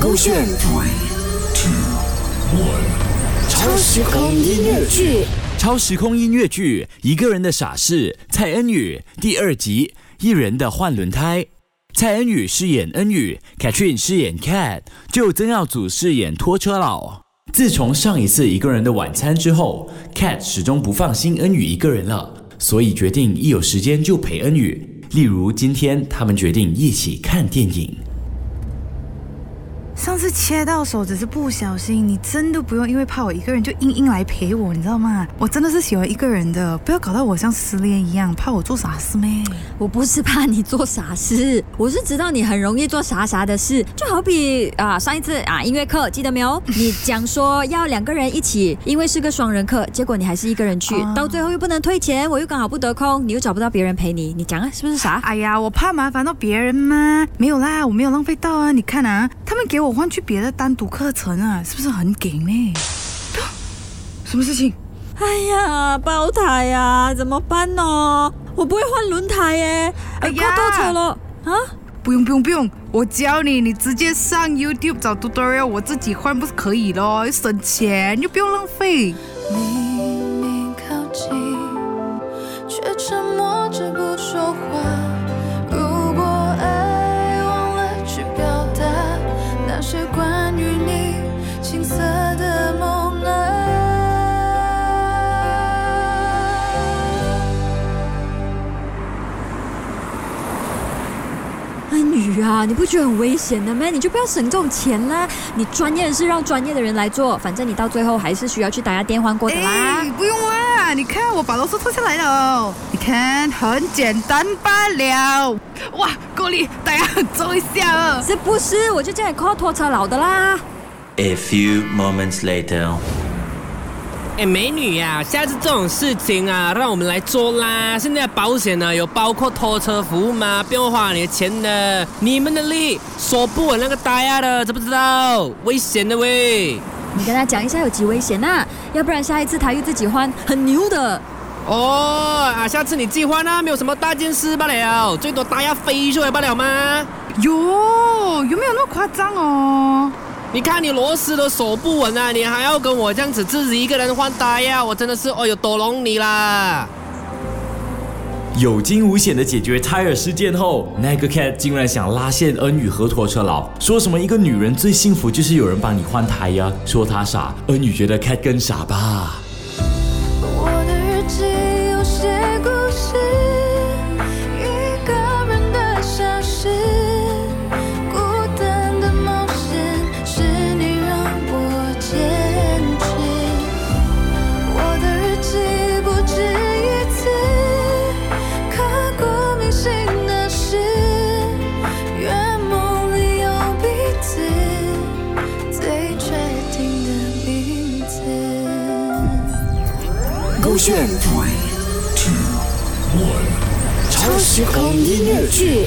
勾选 Three, two, one. 超时空音乐剧。超时空音乐剧《一个人的傻事》蔡恩宇第二集《一人的换轮胎》。蔡恩宇饰演恩宇，Katrin 饰演 Cat，就曾耀祖饰演拖车佬。自从上一次一个人的晚餐之后，Cat 始终不放心恩宇一个人了，所以决定一有时间就陪恩宇。例如今天，他们决定一起看电影。上次切到手只是不小心，你真的不用因为怕我一个人就硬硬来陪我，你知道吗？我真的是喜欢一个人的，不要搞到我像失恋一样，怕我做傻事咩？我不是怕你做傻事，我是知道你很容易做傻傻的事，就好比啊上一次啊音乐课记得没有？你讲说要两个人一起，因为是个双人课，结果你还是一个人去，啊到最后又不能退钱，我又刚好不得空，你又找不到别人陪你，你讲啊是不是傻？哎呀，我怕麻烦到别人吗？没有啦，我没有浪费到啊！你看啊，他们给我换去别的单独课程啊，是不是很给呢？什么事情？哎呀，爆胎呀，怎么办呢？我不会换轮胎耶，哎呀快倒车了啊！不用不用不用，我教你，你直接上 YouTube 找 tutorial，我自己换不是可以咯？省钱又不用浪费。明关于你青涩的梦啊。恩宇啊，你不觉得很危险的吗？你就不要省这种钱啦。你专业的事让专业的人来做，反正你到最后还是需要去打下电话过的啦。哎，不用啦，你看我把螺丝脱下来了，你看很简单罢了。哇，够力，大家很重一下啊。是不是？我就叫你 call 拖车佬的啦。A few moments later. 哎，美女呀、下次这种事情啊，让我们来做啦。现在保险呢有包括拖车服务吗？不用花你的钱的。你们的力锁不稳那个大呀的，知不知道？危险的喂！你跟他讲一下有几危险呐、要不然下一次他又自己换，很牛的。哦啊，下次你自己换啊，没有什么大件事罢了，最多呆呀飞出来罢了吗？哟，有没有那么夸张哦？你看你螺丝都锁不稳啊，你还要跟我这样子自己一个人换胎呀？我真的是哦哟，多隆你啦！有惊无险的解决胎儿事件后，那个 cat 竟然想拉线恩宇和拖车佬，说什么一个女人最幸福就是有人帮你换胎呀，说他傻，恩宇觉得 cat 更傻吧。勾选 Three, two, one. 超时空音乐剧。